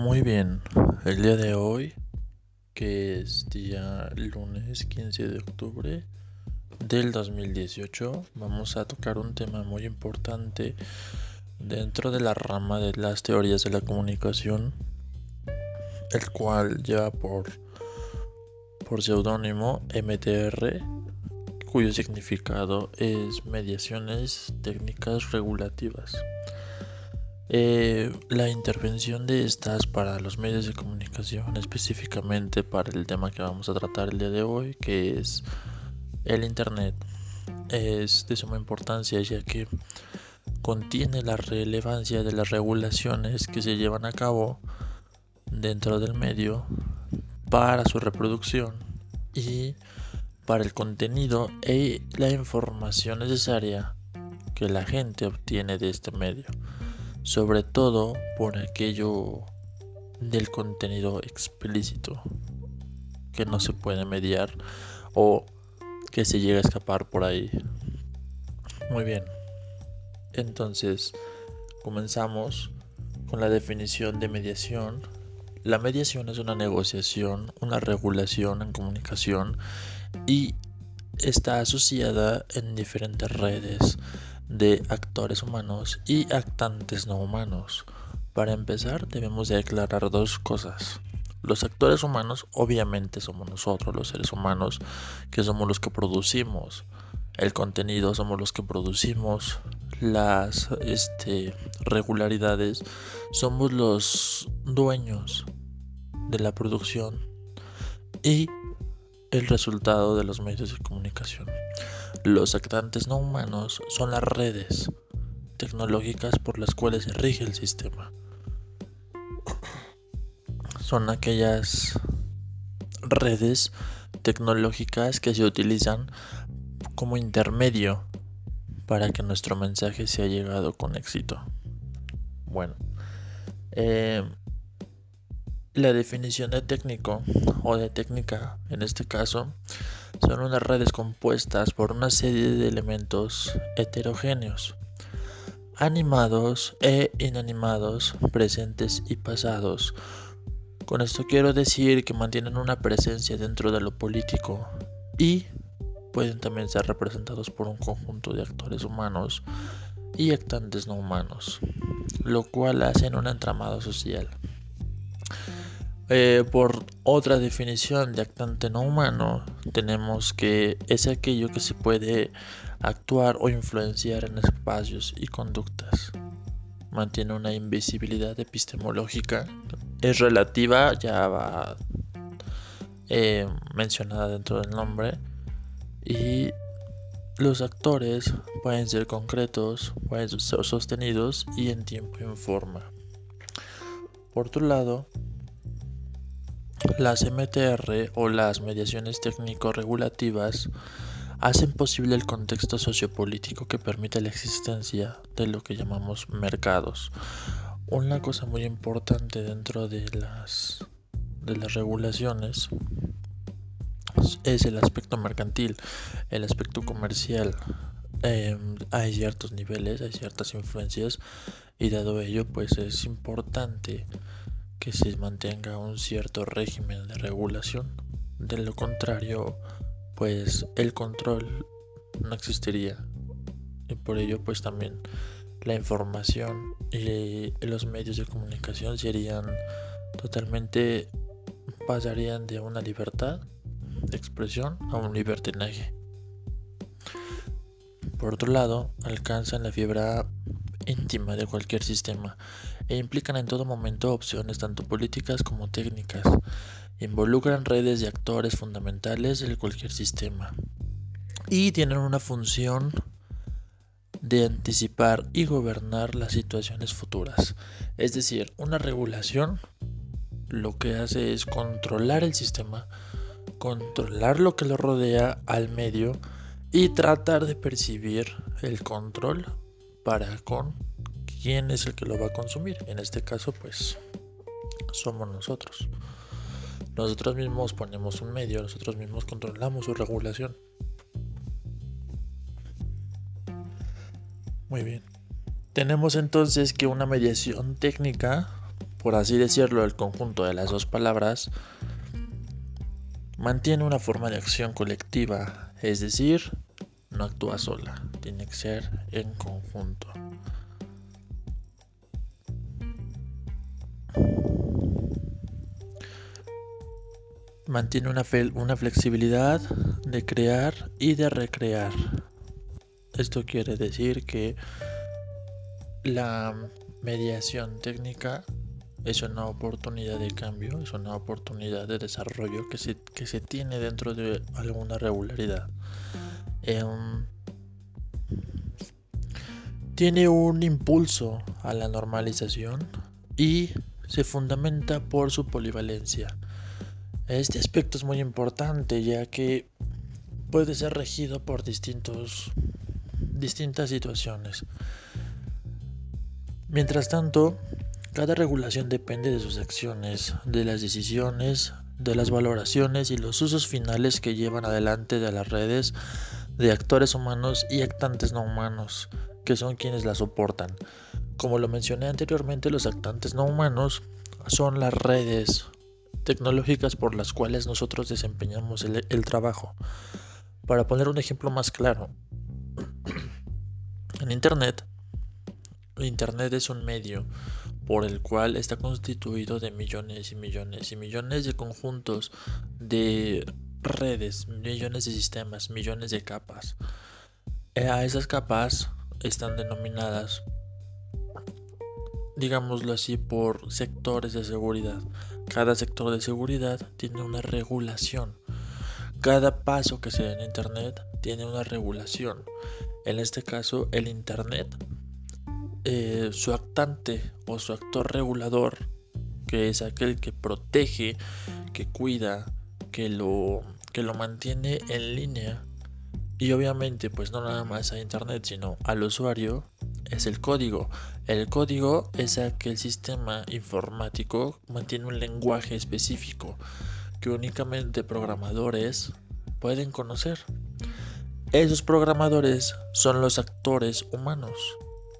Muy bien, el día de hoy, que es día lunes 15 de octubre del 2018, vamos a tocar un tema muy importante dentro de la rama de las teorías de la comunicación, el cual lleva por, por seudónimo MTR, cuyo significado es mediaciones técnicas regulativas. Eh, la intervención de estas para los medios de comunicación, específicamente para el tema que vamos a tratar el día de hoy, que es el Internet, es de suma importancia ya que contiene la relevancia de las regulaciones que se llevan a cabo dentro del medio para su reproducción y para el contenido e la información necesaria que la gente obtiene de este medio sobre todo por aquello del contenido explícito que no se puede mediar o que se llega a escapar por ahí. Muy bien, entonces comenzamos con la definición de mediación. La mediación es una negociación, una regulación en comunicación y está asociada en diferentes redes de actores humanos y actantes no humanos. Para empezar, debemos de aclarar dos cosas. Los actores humanos obviamente somos nosotros, los seres humanos, que somos los que producimos el contenido, somos los que producimos las este, regularidades, somos los dueños de la producción y el resultado de los medios de comunicación. Los actantes no humanos son las redes tecnológicas por las cuales se rige el sistema. Son aquellas redes tecnológicas que se utilizan como intermedio para que nuestro mensaje sea llegado con éxito. Bueno, eh, la definición de técnico o de técnica en este caso son unas redes compuestas por una serie de elementos heterogéneos, animados e inanimados, presentes y pasados. Con esto quiero decir que mantienen una presencia dentro de lo político y pueden también ser representados por un conjunto de actores humanos y actantes no humanos, lo cual hacen un entramado social. Eh, por otra definición de actante no humano, tenemos que es aquello que se puede actuar o influenciar en espacios y conductas. Mantiene una invisibilidad epistemológica. Es relativa, ya va eh, mencionada dentro del nombre. Y los actores pueden ser concretos, pueden ser sostenidos y en tiempo y en forma. Por otro lado, las MTR o las mediaciones técnico-regulativas hacen posible el contexto sociopolítico que permite la existencia de lo que llamamos mercados. Una cosa muy importante dentro de las, de las regulaciones es el aspecto mercantil, el aspecto comercial. Em, hay ciertos niveles, hay ciertas influencias y dado ello pues es importante que se mantenga un cierto régimen de regulación. De lo contrario, pues el control no existiría. Y por ello, pues también la información y los medios de comunicación serían totalmente pasarían de una libertad de expresión a un libertinaje. Por otro lado, alcanzan la fibra íntima de cualquier sistema e implican en todo momento opciones tanto políticas como técnicas. Involucran redes de actores fundamentales de cualquier sistema y tienen una función de anticipar y gobernar las situaciones futuras. Es decir, una regulación lo que hace es controlar el sistema, controlar lo que lo rodea al medio y tratar de percibir el control para con quién es el que lo va a consumir. En este caso, pues somos nosotros. Nosotros mismos ponemos un medio, nosotros mismos controlamos su regulación. Muy bien. Tenemos entonces que una mediación técnica por así decirlo, el conjunto de las dos palabras, mantiene una forma de acción colectiva, es decir, no actúa sola, tiene que ser en conjunto. Mantiene una, una flexibilidad de crear y de recrear. Esto quiere decir que la mediación técnica es una oportunidad de cambio, es una oportunidad de desarrollo que se, que se tiene dentro de alguna regularidad. Em, tiene un impulso a la normalización y se fundamenta por su polivalencia. Este aspecto es muy importante ya que puede ser regido por distintos, distintas situaciones. Mientras tanto, cada regulación depende de sus acciones, de las decisiones, de las valoraciones y los usos finales que llevan adelante de las redes de actores humanos y actantes no humanos, que son quienes la soportan. Como lo mencioné anteriormente, los actantes no humanos son las redes tecnológicas por las cuales nosotros desempeñamos el, el trabajo. Para poner un ejemplo más claro, en Internet, Internet es un medio por el cual está constituido de millones y millones y millones de conjuntos de redes, millones de sistemas, millones de capas. Eh, a esas capas están denominadas, digámoslo así, por sectores de seguridad. Cada sector de seguridad tiene una regulación. Cada paso que se da en Internet tiene una regulación. En este caso, el Internet, eh, su actante o su actor regulador, que es aquel que protege, que cuida, que lo, que lo mantiene en línea y obviamente pues no nada más a internet sino al usuario es el código. El código es aquel sistema informático mantiene un lenguaje específico que únicamente programadores pueden conocer. Esos programadores son los actores humanos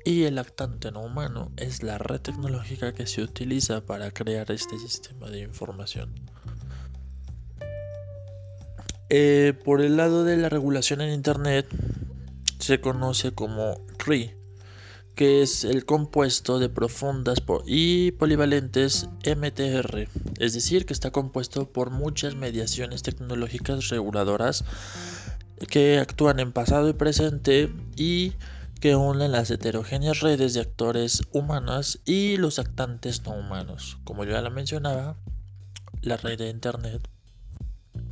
y el actante no humano es la red tecnológica que se utiliza para crear este sistema de información. Eh, por el lado de la regulación en Internet, se conoce como RI, que es el compuesto de profundas y polivalentes MTR, es decir, que está compuesto por muchas mediaciones tecnológicas reguladoras que actúan en pasado y presente y que unen las heterogéneas redes de actores humanas y los actantes no humanos. Como ya la mencionaba, la red de Internet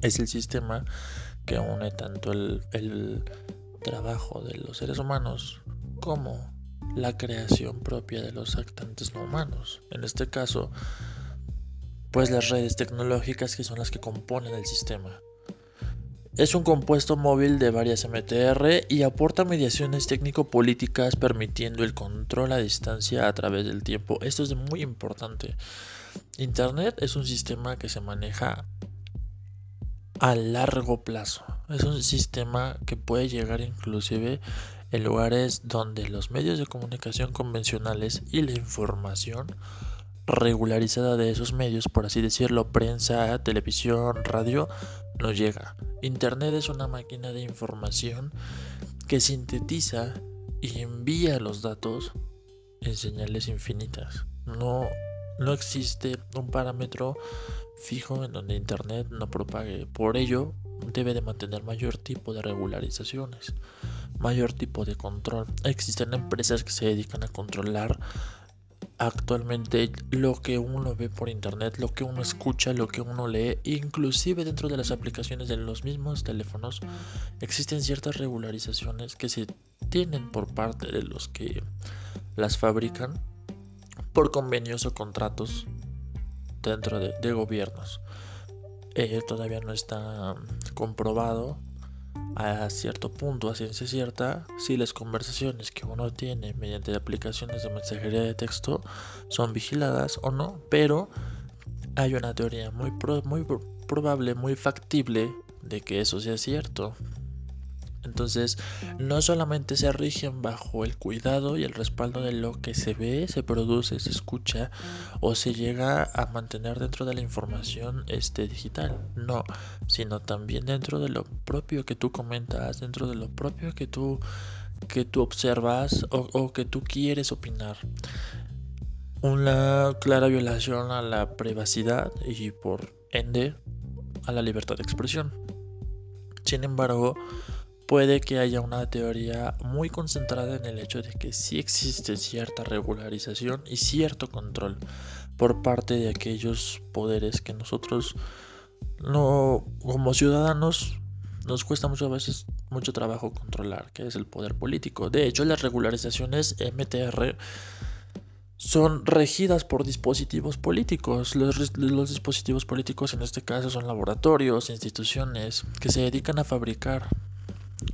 es el sistema que une tanto el, trabajo de los seres humanos como la creación propia de los actantes no humanos. En este caso, pues las redes tecnológicas que son las que componen el sistema. Es un compuesto móvil de varias MTR y aporta mediaciones técnico-políticas permitiendo el control a distancia a través del tiempo. Esto es muy importante. Internet es un sistema que se maneja a largo plazo. Es un sistema que puede llegar inclusive en lugares donde los medios de comunicación convencionales y la información regularizada de esos medios, por así decirlo, prensa, televisión, radio, no llega. Internet es una máquina de información que sintetiza y envía los datos en señales infinitas. No, no existe un parámetro fijo en donde Internet no propague. Por ello, debe de mantener mayor tipo de regularizaciones, mayor tipo de control. Existen empresas que se dedican a controlar actualmente lo que uno ve por internet, lo que uno escucha, lo que uno lee, inclusive dentro de las aplicaciones de los mismos teléfonos existen ciertas regularizaciones que se tienen por parte de los que las fabrican por convenios o contratos dentro de, gobiernos. Eh, todavía no está comprobado a cierto punto, a ciencia cierta, si las conversaciones que uno tiene mediante aplicaciones de mensajería de texto son vigiladas o no, pero hay una teoría muy, muy probable, muy factible de que eso sea cierto. Entonces, no solamente se rigen bajo el cuidado y el respaldo de lo que se ve, se produce, se escucha o se llega a mantener dentro de la información este, digital, no, sino también dentro de lo propio que tú comentas, dentro de lo propio que tú, que tú observas o, o que tú quieres opinar una clara violación a la privacidad y por ende a la libertad de expresión. Sin embargo, puede que haya una teoría muy concentrada en el hecho de que sí existe cierta regularización y cierto control por parte de aquellos poderes que nosotros no como ciudadanos nos cuesta muchas veces mucho trabajo controlar, que es el poder político. De hecho, las regularizaciones MTR son regidas por dispositivos políticos. Los, dispositivos políticos en este caso son laboratorios, instituciones que se dedican a fabricar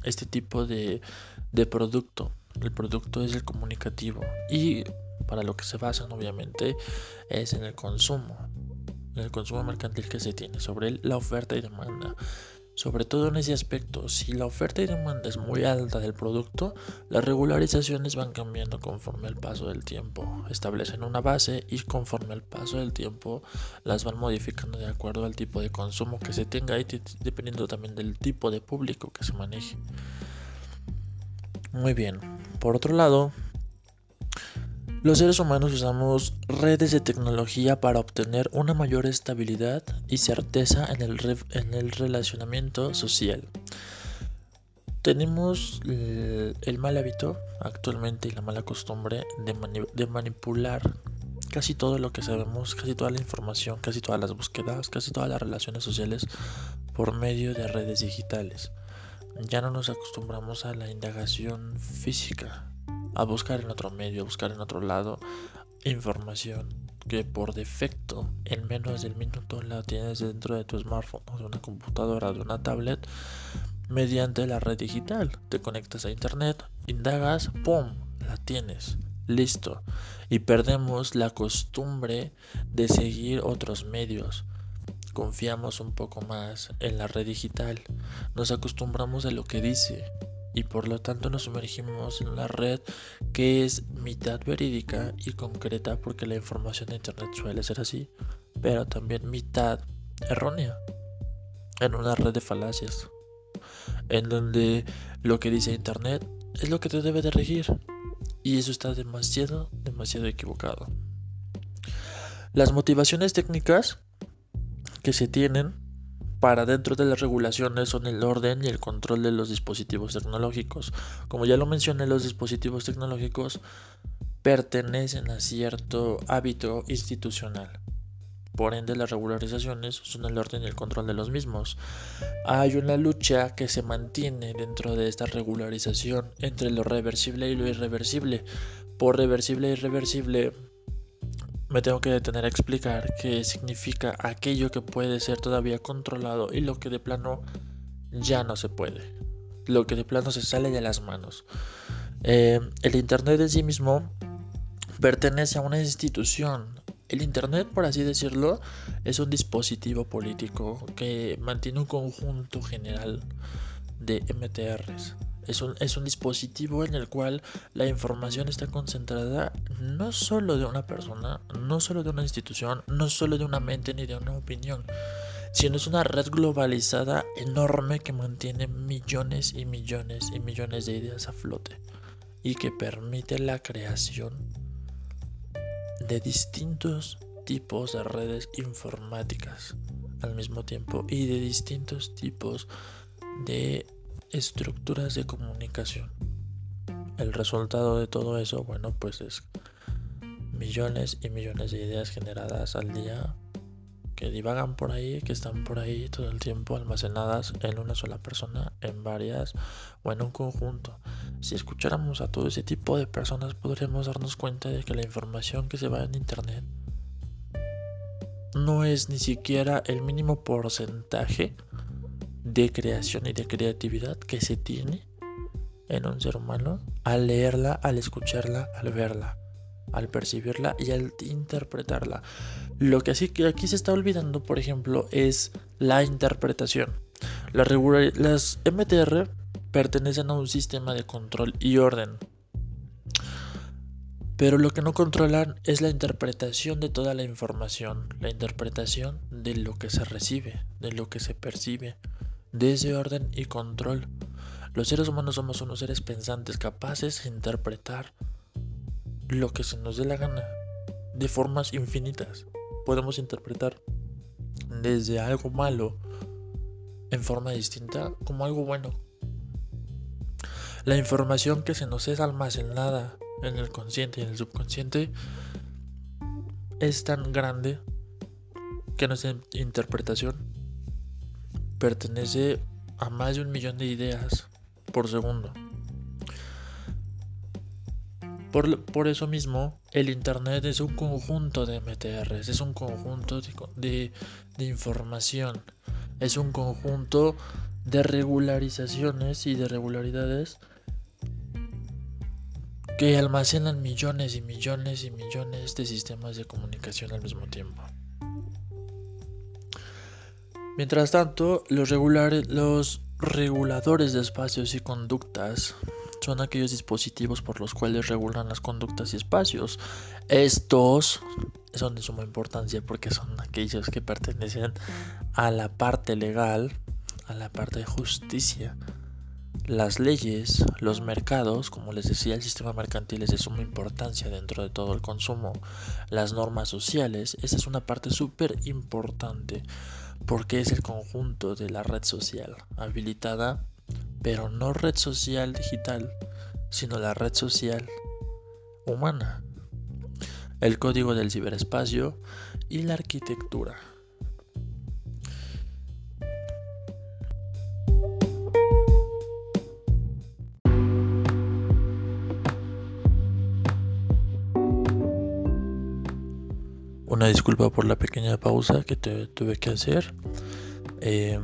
este tipo de, de producto. El producto es el comunicativo y para lo que se basan obviamente es en el consumo, en el consumo mercantil que se tiene sobre la oferta y demanda. Sobre todo en ese aspecto, si la oferta y demanda es muy alta del producto, las regularizaciones van cambiando conforme al paso del tiempo. Establecen una base y conforme al paso del tiempo las van modificando de acuerdo al tipo de consumo que se tenga y dependiendo también del tipo de público que se maneje. Muy bien. Por otro lado, los seres humanos usamos redes de tecnología para obtener una mayor estabilidad y certeza en el, en el relacionamiento social. Tenemos eh, el, mal hábito actualmente y la mala costumbre de, de manipular casi todo lo que sabemos, casi toda la información, casi todas las búsquedas, casi todas las relaciones sociales por medio de redes digitales. Ya no nos acostumbramos a la indagación física, a buscar en otro medio, a buscar en otro lado información que por defecto en menos del minuto la tienes dentro de tu smartphone de una computadora, de una tablet, mediante la red digital. Te conectas a internet, indagas, ¡pum! La tienes. Listo. Y perdemos la costumbre de seguir otros medios. Confiamos un poco más en la red digital. Nos acostumbramos a lo que dice y por lo tanto nos sumergimos en una red que es mitad verídica y concreta porque la información de internet suele ser así, pero también mitad errónea en una red de falacias en donde lo que dice internet es lo que te debe de regir y eso está demasiado, demasiado equivocado. Las motivaciones técnicas que se tienen para dentro de las regulaciones son el orden y el control de los dispositivos tecnológicos. Como ya lo mencioné, los dispositivos tecnológicos pertenecen a cierto hábito institucional. Por ende, las regularizaciones son el orden y el control de los mismos. Hay una lucha que se mantiene dentro de esta regularización entre lo reversible y lo irreversible. Por reversible e irreversible me tengo que detener a explicar qué significa aquello que puede ser todavía controlado y lo que de plano ya no se puede. Lo que de plano se sale de las manos. Eh, el Internet en sí mismo pertenece a una institución. El Internet, por así decirlo, es un dispositivo político que mantiene un conjunto general de MTRs. Es un, es un, dispositivo en el cual la información está concentrada no solo de una persona, no solo de una institución, no solo de una mente ni de una opinión, sino es una red globalizada enorme que mantiene millones y millones y millones de ideas a flote y que permite la creación de distintos tipos de redes informáticas al mismo tiempo y de distintos tipos de estructuras de comunicación. El resultado de todo eso, bueno, pues es millones y millones de ideas generadas al día que divagan por ahí, que están por ahí todo el tiempo almacenadas en una sola persona, en varias o en un conjunto. Si escucháramos a todo ese tipo de personas podríamos darnos cuenta de que la información que se va en Internet no es ni siquiera el mínimo porcentaje de creación y de creatividad que se tiene en un ser humano al leerla, al escucharla, al verla, al percibirla y al interpretarla. Lo que así que aquí se está olvidando, por ejemplo, es la interpretación. Las, las MTR pertenecen a un sistema de control y orden. Pero lo que no controlan es la interpretación de toda la información, la interpretación de lo que se recibe, de lo que se percibe, de ese orden y control. Los seres humanos somos unos seres pensantes capaces de interpretar lo que se nos dé la gana de formas infinitas. Podemos interpretar desde algo malo en forma distinta como algo bueno. La información que se nos es almacenada en el consciente y en el subconsciente es tan grande que nuestra interpretación pertenece a más de un millón de ideas por segundo. Por, eso mismo, el Internet es un conjunto de MTRs, es un conjunto de, de información, es un conjunto de regularizaciones y de regularidades que almacenan millones y millones y millones de sistemas de comunicación al mismo tiempo. Mientras tanto, los, los reguladores de espacios y conductas son aquellos dispositivos por los cuales regulan las conductas y espacios. Estos son de suma importancia porque son aquellos que pertenecen a la parte legal, a la parte de justicia. Las leyes, los mercados, como les decía, el sistema mercantil es de suma importancia dentro de todo el consumo. Las normas sociales, esa es una parte súper importante porque es el conjunto de la red social habilitada pero no red social digital, sino la red social humana, el código del ciberespacio y la arquitectura. Una disculpa por la pequeña pausa que tuve que hacer. Eh,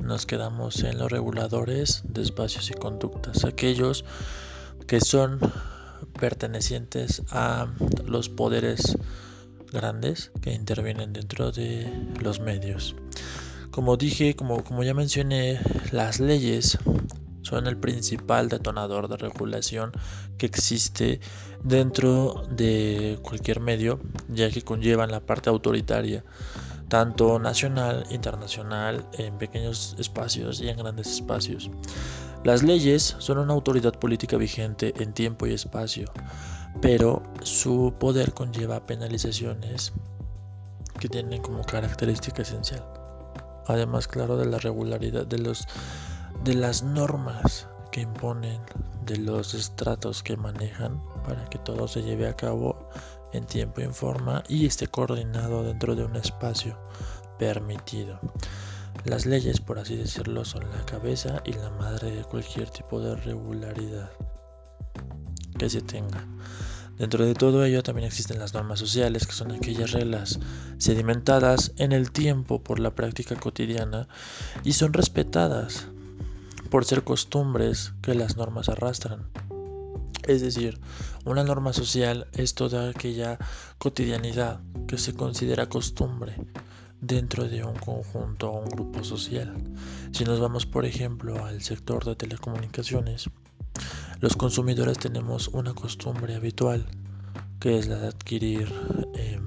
nos quedamos en los reguladores de espacios y conductas, aquellos que son pertenecientes a los poderes grandes que intervienen dentro de los medios. Como dije, como, como ya mencioné, las leyes son el principal detonador de regulación que existe dentro de cualquier medio, ya que conllevan la parte autoritaria tanto nacional, internacional, en pequeños espacios y en grandes espacios. Las leyes son una autoridad política vigente en tiempo y espacio, pero su poder conlleva penalizaciones que tienen como característica esencial. Además, claro, de la regularidad de los de las normas que imponen, de los estratos que manejan para que todo se lleve a cabo en tiempo y forma y esté coordinado dentro de un espacio permitido. Las leyes, por así decirlo, son la cabeza y la madre de cualquier tipo de regularidad que se tenga. Dentro de todo ello también existen las normas sociales, que son aquellas reglas sedimentadas en el tiempo por la práctica cotidiana y son respetadas por ser costumbres que las normas arrastran. Es decir, una norma social es toda aquella cotidianidad que se considera costumbre dentro de un conjunto o un grupo social. Si nos vamos, por ejemplo, al sector de telecomunicaciones, los consumidores tenemos una costumbre habitual, que es la de adquirir eh,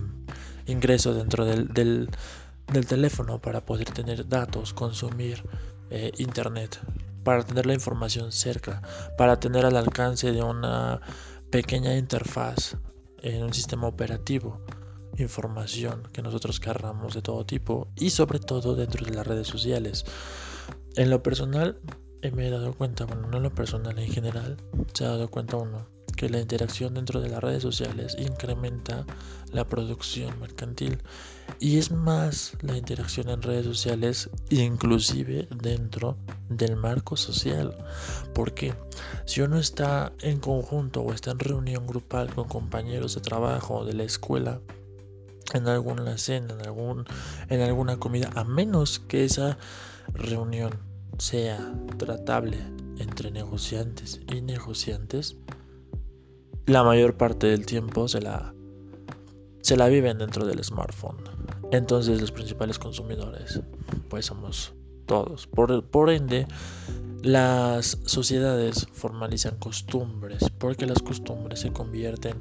ingreso dentro del, del, teléfono para poder tener datos, consumir eh, internet para tener la información cerca, para tener al alcance de una pequeña interfaz en un sistema operativo información que nosotros cargamos de todo tipo y sobre todo dentro de las redes sociales. En lo personal me he dado cuenta, bueno, no en lo personal en general, se ha dado cuenta uno que la interacción dentro de las redes sociales incrementa la producción mercantil y es más la interacción en redes sociales inclusive dentro del marco social porque si uno está en conjunto o está en reunión grupal con compañeros de trabajo de la escuela en alguna cena en algún en alguna comida a menos que esa reunión sea tratable entre negociantes y negociantes la mayor parte del tiempo se la, se la viven dentro del smartphone. Entonces los principales consumidores pues somos todos. Por, por ende, Las sociedades formalizan costumbres porque las costumbres se convierten,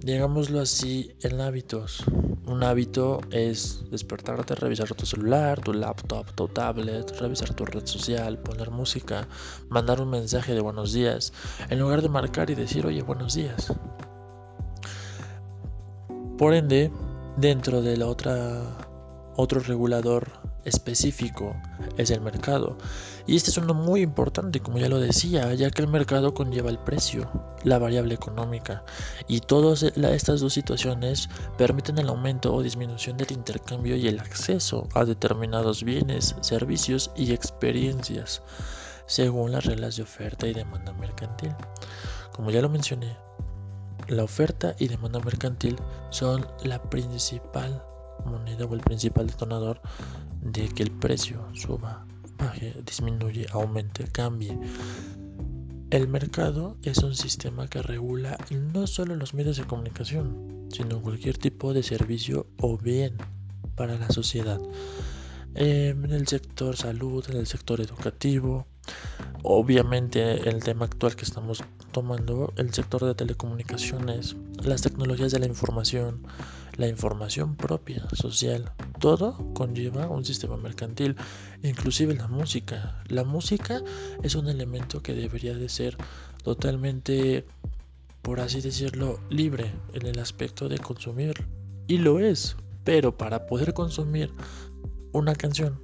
digámoslo así, en hábitos. Un hábito es despertarte, revisar tu celular, tu laptop, tu tablet, revisar tu red social, poner música, mandar un mensaje de buenos días, en lugar de marcar y decir, oye, buenos días. Por ende, dentro de la otra otro regulador específico es el mercado. Y este es uno muy importante, como ya lo decía, ya que el mercado conlleva el precio, la variable económica. Y todas estas dos situaciones permiten el aumento o disminución del intercambio y el acceso a determinados bienes, servicios y experiencias, según las reglas de oferta y demanda mercantil. Como ya lo mencioné, la oferta y demanda mercantil son la principal moneda o el principal detonador de que el precio suba, baje, disminuye, aumente, cambie. El mercado es un sistema que regula no solo los medios de comunicación, sino cualquier tipo de servicio o bien para la sociedad. En el sector salud, en el sector educativo, obviamente el tema actual que estamos tomando, el sector de telecomunicaciones, las tecnologías de la información, la información propia, social, todo conlleva un sistema mercantil, inclusive la música. La música es un elemento que debería de ser totalmente, por así decirlo, libre en el aspecto de consumir. Y lo es, pero para poder consumir una canción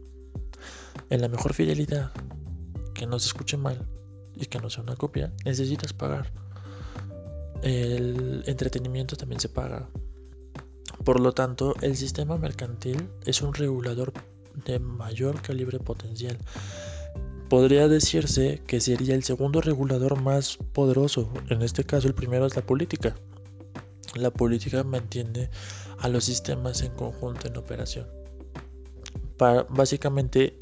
en la mejor fidelidad, que no se escuche mal y que no sea una copia, necesitas pagar. El entretenimiento también se paga. Por lo tanto, el sistema mercantil es un regulador de mayor calibre potencial. Podría decirse que sería el segundo regulador más poderoso. En este caso, el primero es la política. La política mantiene a los sistemas en conjunto en operación. básicamente,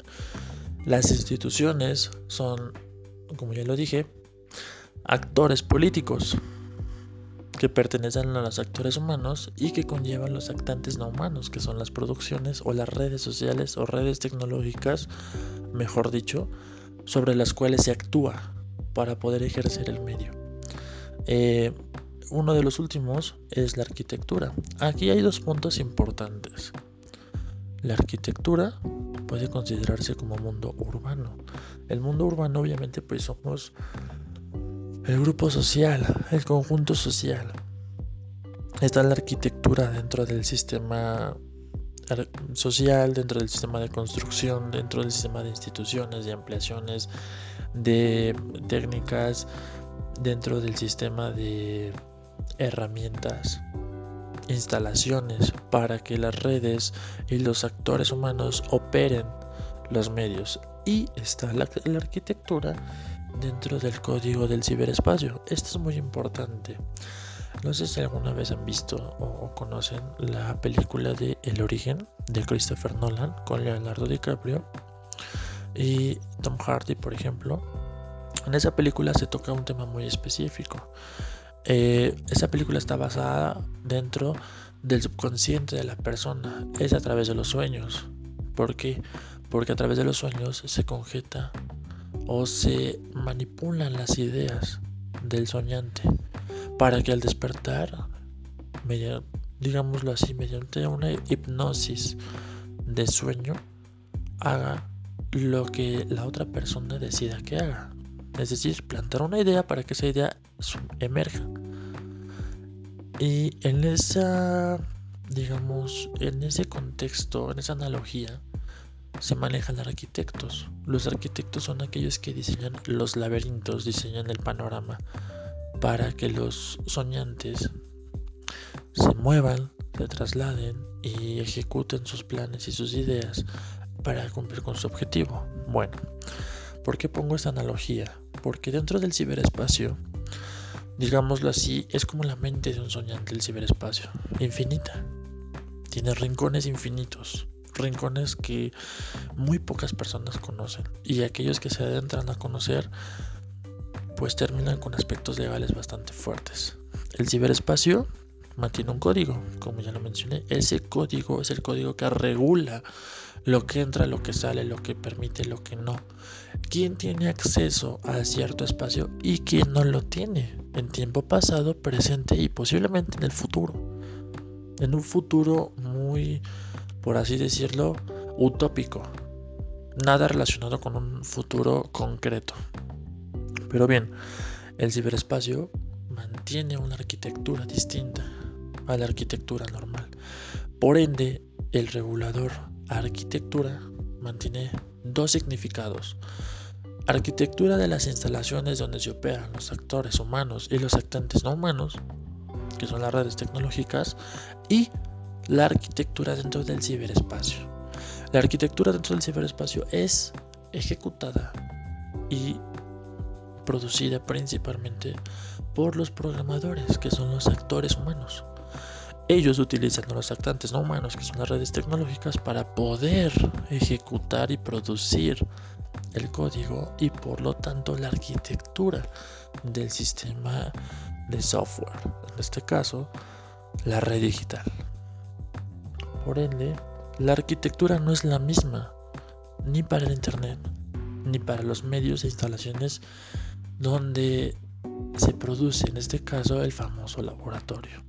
las instituciones son, como ya lo dije, actores políticos que pertenecen a los actores humanos y que conllevan los actantes no humanos, que son las producciones o las redes sociales o redes tecnológicas, mejor dicho, sobre las cuales se actúa para poder ejercer el medio. Eh, uno de los últimos es la arquitectura. Aquí hay dos puntos importantes. La arquitectura puede considerarse como mundo urbano. El mundo urbano obviamente pues somos el grupo social, el conjunto social. Está la arquitectura dentro del sistema social, dentro del sistema de construcción, dentro del sistema de instituciones, de ampliaciones, de técnicas, dentro del sistema de herramientas, instalaciones para que las redes y los actores humanos operen los medios. Y está la, arquitectura dentro del código del ciberespacio. Esto es muy importante. No sé si alguna vez han visto o, conocen la película de El origen de Christopher Nolan con Leonardo DiCaprio y Tom Hardy, por ejemplo. En esa película se toca un tema muy específico. Eh, esa película está basada dentro del subconsciente de la persona, es a través de los sueños. ¿Por qué? Porque a través de los sueños se congeta o se manipulan las ideas del soñante para que al despertar, digámoslo así, mediante una hipnosis de sueño, haga lo que la otra persona decida que haga. Es decir, plantar una idea para que esa idea emerja. Y en esa, digamos, en ese contexto, en esa analogía, se manejan arquitectos. Los arquitectos son aquellos que diseñan los laberintos, diseñan el panorama para que los soñantes se muevan, se trasladen y ejecuten sus planes y sus ideas para cumplir con su objetivo. Bueno, ¿por qué pongo esta analogía? Porque dentro del ciberespacio, digámoslo así, es como la mente de un soñante el ciberespacio, infinita. Tiene rincones infinitos rincones que muy pocas personas conocen y aquellos que se adentran a conocer pues terminan con aspectos legales bastante fuertes. El ciberespacio mantiene un código, como ya lo mencioné. Ese código es el código que regula lo que entra, lo que sale, lo que permite, lo que no. ¿Quién tiene acceso a cierto espacio y quién no lo tiene? En tiempo pasado, presente y posiblemente en el futuro. En un futuro muy, por así decirlo, utópico. Nada relacionado con un futuro concreto. Pero bien, el ciberespacio mantiene una arquitectura distinta a la arquitectura normal. Por ende, el regulador arquitectura mantiene dos significados. Arquitectura de las instalaciones donde se operan los actores humanos y los actantes no humanos, que son las redes tecnológicas, y la arquitectura dentro del ciberespacio. La arquitectura dentro del ciberespacio es ejecutada y producida principalmente por los programadores, que son los actores humanos. Ellos utilizan los actantes no humanos, que son las redes tecnológicas, para poder ejecutar y producir el código y por lo tanto la arquitectura del sistema de software. En este caso, la red digital. Por ende, la arquitectura no es la misma ni para el Internet ni para los medios e instalaciones donde se produce en este caso el famoso laboratorio.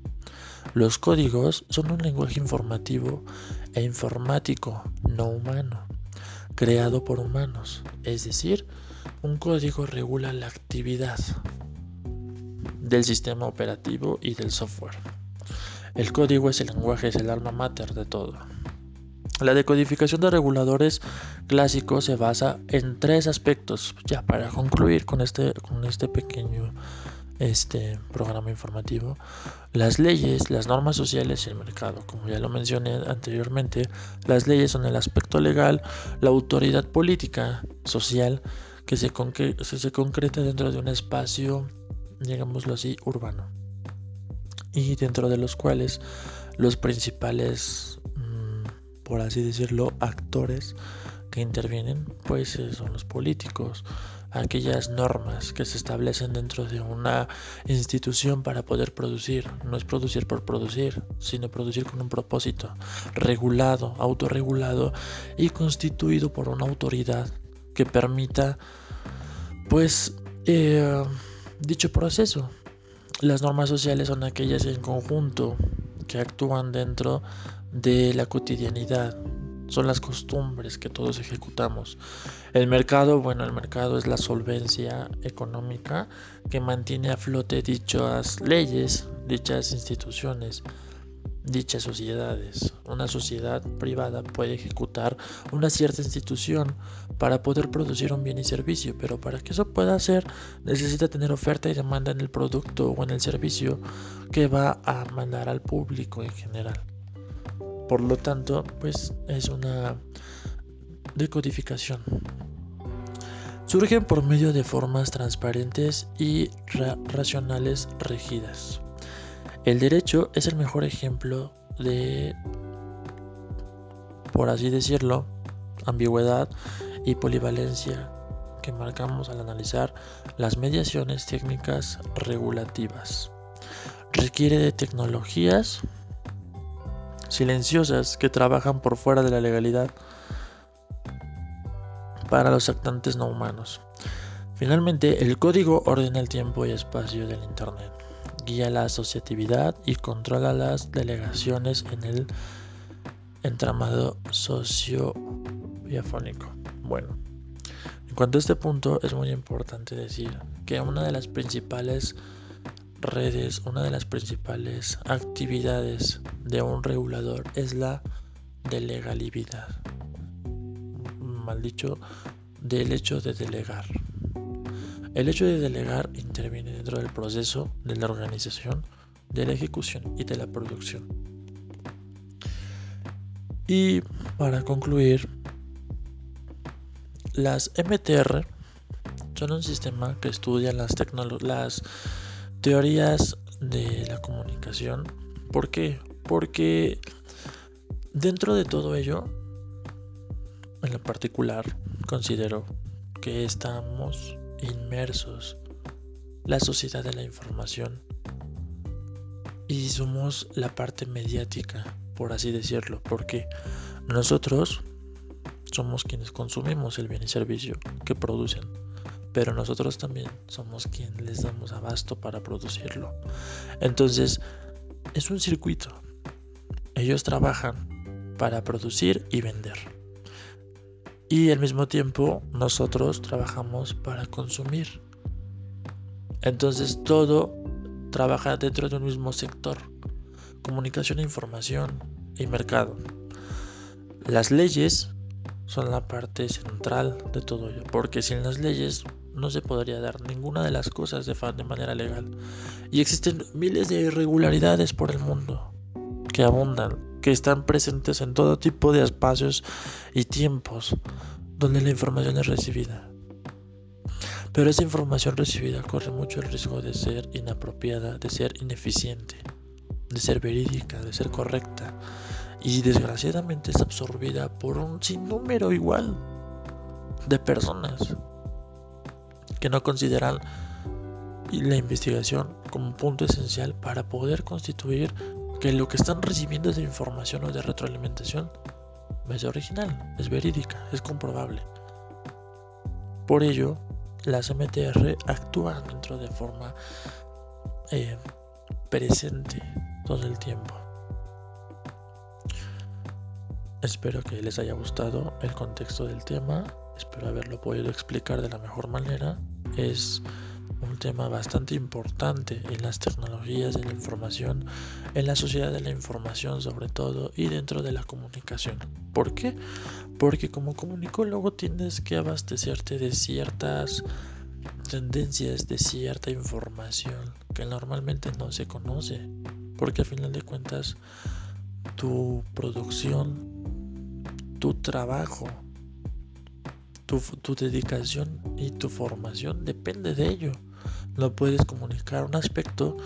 Los códigos son un lenguaje informativo e informático no humano, creado por humanos, es decir, un código regula la actividad del sistema operativo y del software. El código es el lenguaje, es el alma mater de todo. La decodificación de reguladores clásicos se basa en tres aspectos, ya para concluir con este, con este pequeño este programa informativo, las leyes, las normas sociales y el mercado. Como ya lo mencioné anteriormente, las leyes son el aspecto legal, la autoridad política, social, que se, se concreta dentro de un espacio, digámoslo así, urbano. Y dentro de los cuales los principales, mm, por así decirlo, actores que intervienen, pues eh, son los políticos, aquellas normas que se establecen dentro de una institución para poder producir. No es producir por producir, sino producir con un propósito, regulado, autorregulado y constituido por una autoridad que permita, pues, eh, dicho proceso. Las normas sociales son aquellas en conjunto que actúan dentro de la cotidianidad son las costumbres que todos ejecutamos. El mercado, bueno, el mercado es la solvencia económica que mantiene a flote dichas leyes, dichas instituciones, dichas sociedades. Una sociedad privada puede ejecutar una cierta institución para poder producir un bien y servicio, pero para que eso pueda hacer necesita tener oferta y demanda en el producto o en el servicio que va a mandar al público en general. Por lo tanto, pues es una decodificación. Surgen por medio de formas transparentes y racionales regidas. El derecho es el mejor ejemplo de, por así decirlo, ambigüedad y polivalencia que marcamos al analizar las mediaciones técnicas regulativas. Requiere de tecnologías silenciosas que trabajan por fuera de la legalidad para los actantes no humanos. Finalmente, el código ordena el tiempo y espacio del Internet, guía la asociatividad y controla las delegaciones en el entramado socio-biafónico. Bueno, en cuanto a este punto, es muy importante decir que una de las principales redes, una de las principales actividades de un regulador es la de legalidad. Mal dicho, del hecho de delegar. El hecho de delegar interviene dentro del proceso de la organización, de la ejecución y de la producción. Y para concluir, las MTR son un sistema que estudia las, las teorías de la comunicación. ¿Por qué? Porque dentro de todo ello, en lo particular, considero que estamos inmersos la sociedad de la información y somos la parte mediática, por así decirlo, porque nosotros somos quienes consumimos el bien y servicio que producen, pero nosotros también somos quienes les damos abasto para producirlo. Entonces, es un circuito. Ellos trabajan para producir y vender. Y al mismo tiempo nosotros trabajamos para consumir. Entonces todo trabaja dentro de un mismo sector. Comunicación, información y mercado. Las leyes son la parte central de todo ello, porque sin las leyes no se podría dar ninguna de las cosas de, de manera legal. Y existen miles de irregularidades por el mundo que abundan, que están presentes en todo tipo de espacios y tiempos donde la información es recibida. Pero esa información recibida corre mucho el riesgo de ser inapropiada, de ser ineficiente, de ser verídica, de ser correcta. Y desgraciadamente es absorbida por un sinnúmero igual de personas que no consideran la investigación como punto esencial para poder constituir que lo que están recibiendo de información o de retroalimentación es original, es verídica, es comprobable. Por ello, las MTR actúan dentro de forma eh, presente todo el tiempo. Espero que les haya gustado el contexto del tema, espero haberlo podido explicar de la mejor manera. Es un tema bastante importante en las tecnologías de la información, en la sociedad de la información sobre todo y dentro de la comunicación. ¿Por qué? Porque como comunicólogo tienes que abastecerte de ciertas tendencias, de cierta información que normalmente no se conoce, porque al final de cuentas tu producción, tu trabajo, tu, tu, dedicación y tu formación depende de ello no puedes comunicar un aspecto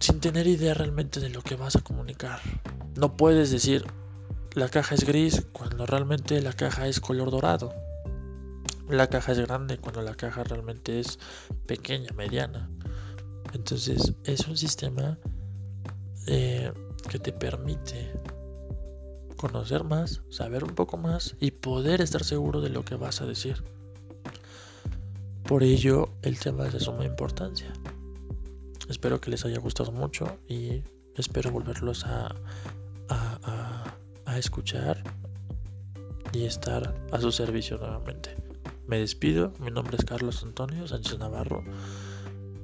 sin tener idea realmente de lo que vas a comunicar. No puedes decir la caja es gris cuando realmente la caja es color dorado. La caja es grande cuando la caja realmente es pequeña, mediana. Entonces es un sistema eh, que te permite conocer más, saber un poco más y poder estar seguro de lo que vas a decir. Por ello, el tema es de suma importancia. Espero que les haya gustado mucho y espero volverlos a, a, escuchar y estar a su servicio nuevamente. Me despido, mi nombre es Carlos Antonio Sánchez Navarro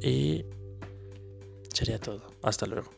y sería todo. Hasta luego.